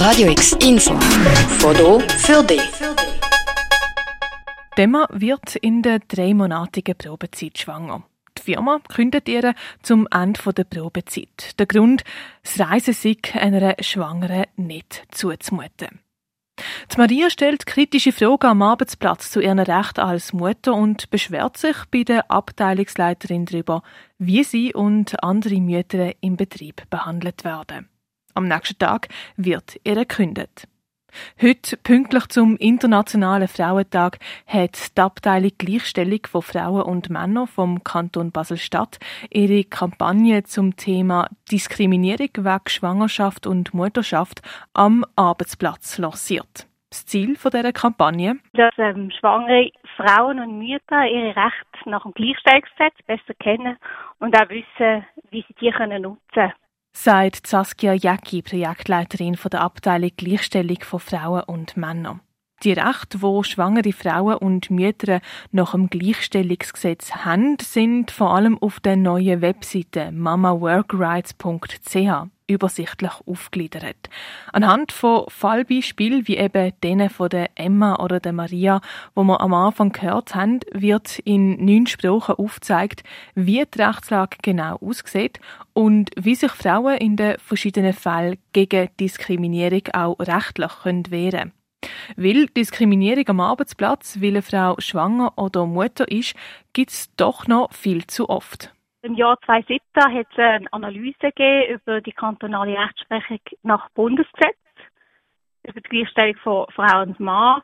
Radio X Info. Foto für dich. Demma wird in der dreimonatigen Probezeit schwanger. Die Firma kündet ihr zum Ende der Probezeit. Der Grund, das Reisen sei einer Schwangeren nicht zuzumuten. Die Maria stellt kritische Fragen am Arbeitsplatz zu ihren Rechten als Mutter und beschwert sich bei der Abteilungsleiterin darüber, wie sie und andere Mütter im Betrieb behandelt werden. Am nächsten Tag wird ihr gekündigt. Heute, pünktlich zum Internationalen Frauentag, hat die Abteilung Gleichstellung von Frauen und Männern vom Kanton Basel-Stadt ihre Kampagne zum Thema Diskriminierung wegen Schwangerschaft und Mutterschaft am Arbeitsplatz lanciert. Das Ziel dieser Kampagne? Dass ähm, schwangere Frauen und Mütter ihre Rechte nach dem Gleichstellungsgesetz besser kennen und auch wissen, wie sie die können nutzen können sagt Saskia Jäcki, Projektleiterin der Abteilung Gleichstellung von Frauen und Männern. Die Rechte, wo schwangere Frauen und Mütter nach dem Gleichstellungsgesetz haben, sind vor allem auf der neuen Webseite mamaworkrights.ch übersichtlich aufgegliedert. Anhand von Fallbeispielen wie eben denen von der Emma oder der Maria, wo wir am Anfang gehört haben, wird in neun Sprachen aufgezeigt, wie die Rechtslage genau aussieht und wie sich Frauen in den verschiedenen Fällen gegen Diskriminierung auch rechtlich wehren können. Weil Diskriminierung am Arbeitsplatz, weil eine Frau schwanger oder Mutter ist, gibt es doch noch viel zu oft. Im Jahr 2017 hat es eine Analyse über die kantonale Rechtsprechung nach Bundesgesetz, über die Gleichstellung von Frau und Mann.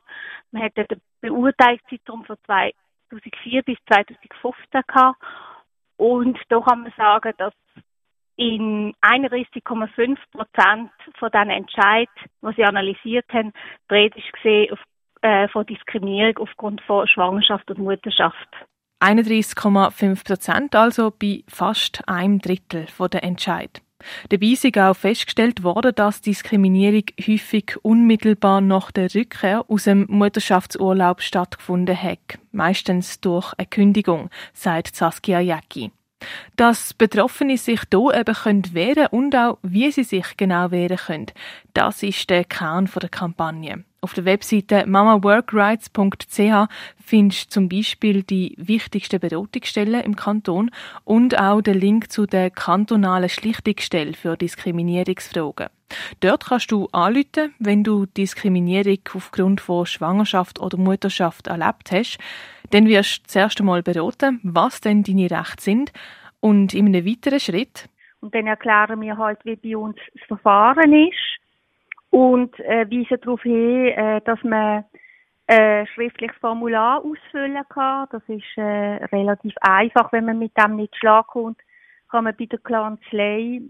Man hat den Beurteilungszeitraum von 2004 bis 2015 gehabt. Und da kann man sagen, dass in 31,5 Prozent von den Entscheid, die sie analysiert haben, die ist gesehen auf, äh, von Diskriminierung aufgrund von Schwangerschaft und Mutterschaft. 31,5 Prozent, also bei fast einem Drittel der Entscheid. Dabei ist auch festgestellt worden, dass Diskriminierung häufig unmittelbar nach der Rückkehr aus dem Mutterschaftsurlaub stattgefunden hat. Meistens durch eine Kündigung, sagt Saskia Jäcki. Dass Betroffene sich hier eben können wehren und auch wie sie sich genau wehren können, das ist der Kern der Kampagne. Auf der Webseite mamaworkrights.ch findest du zum Beispiel die wichtigsten Beratungsstellen im Kanton und auch den Link zu der kantonalen Schlichtungsstelle für Diskriminierungsfragen. Dort kannst du anrufen, wenn du Diskriminierung aufgrund von Schwangerschaft oder Mutterschaft erlebt hast. Dann wirst du zuerst einmal beraten, was denn deine Rechte sind und in einem weiteren Schritt. Und dann erklären wir halt, wie bei uns das Verfahren ist und äh, weisen darauf hin, äh, dass man äh, schriftliches Formular ausfüllen kann. Das ist äh, relativ einfach, wenn man mit dem nicht kommt, kann man bei der Kanzlei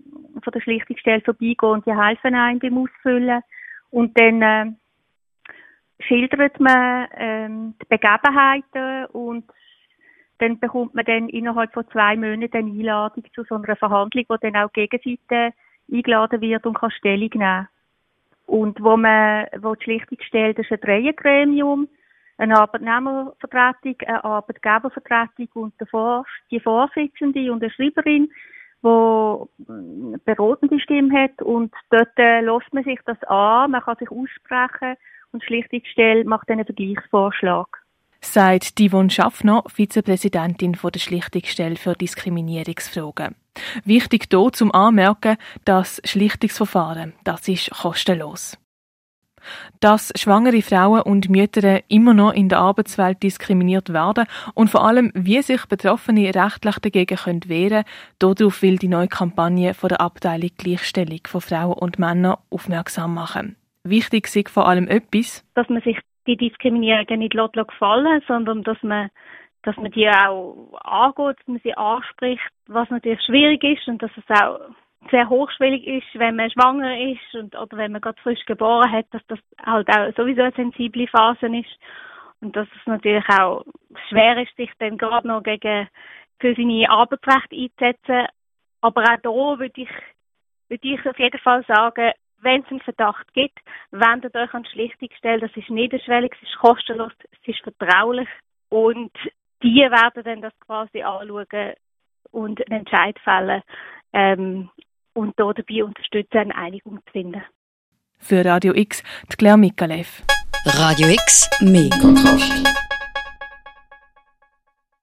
von der Schlichtungsstelle vorbeigehen und die helfen einem beim Ausfüllen. Und dann äh, schildert man ähm, die Begebenheiten und dann bekommt man dann innerhalb von zwei Monaten eine Einladung zu so einer Verhandlung, wo dann auch die Gegenseite eingeladen wird und kann Stellung nehmen. Und wo man, wo die Schlichtungsstelle, das ist ein Dreiergremium, eine Arbeitnehmervertretung, eine Arbeitgebervertretung und die Vorsitzende und eine Schreiberin, die beratende Stimme hat. Und dort äh, lässt man sich das an, man kann sich aussprechen und die Schlichtungsstelle macht einen Vergleichsvorschlag sagt Divon Schaffner, Vizepräsidentin der Schlichtungsstelle für Diskriminierungsfragen. Wichtig hier zum Anmerken, das Schlichtungsverfahren, das ist kostenlos. Dass schwangere Frauen und Mütter immer noch in der Arbeitswelt diskriminiert werden und vor allem, wie sich Betroffene rechtlich dagegen können wehren können, darauf will die neue Kampagne von der Abteilung Gleichstellung von Frauen und Männern aufmerksam machen. Wichtig ist vor allem etwas, dass man sich die Diskriminierung nicht gefallen sondern dass man dass man die auch angeht, dass man sie anspricht, was natürlich schwierig ist und dass es auch sehr hochschwellig ist, wenn man schwanger ist und, oder wenn man gerade frisch geboren hat, dass das halt auch sowieso eine sensible Phase ist und dass es natürlich auch schwer ist, sich dann gerade noch gegen für seine Arbeitsrechte einzusetzen. Aber auch da würde ich, würde ich auf jeden Fall sagen, wenn es einen Verdacht gibt, wendet euch an die Schlichtungsstelle. Das ist niederschwellig, es ist kostenlos, es ist vertraulich und die werden dann das quasi anschauen und einen Entscheid fällen ähm, und dabei unterstützen, eine Einigung zu finden. Für Radio X, die Claire Mikalev. Radio X, mehr Kontrast.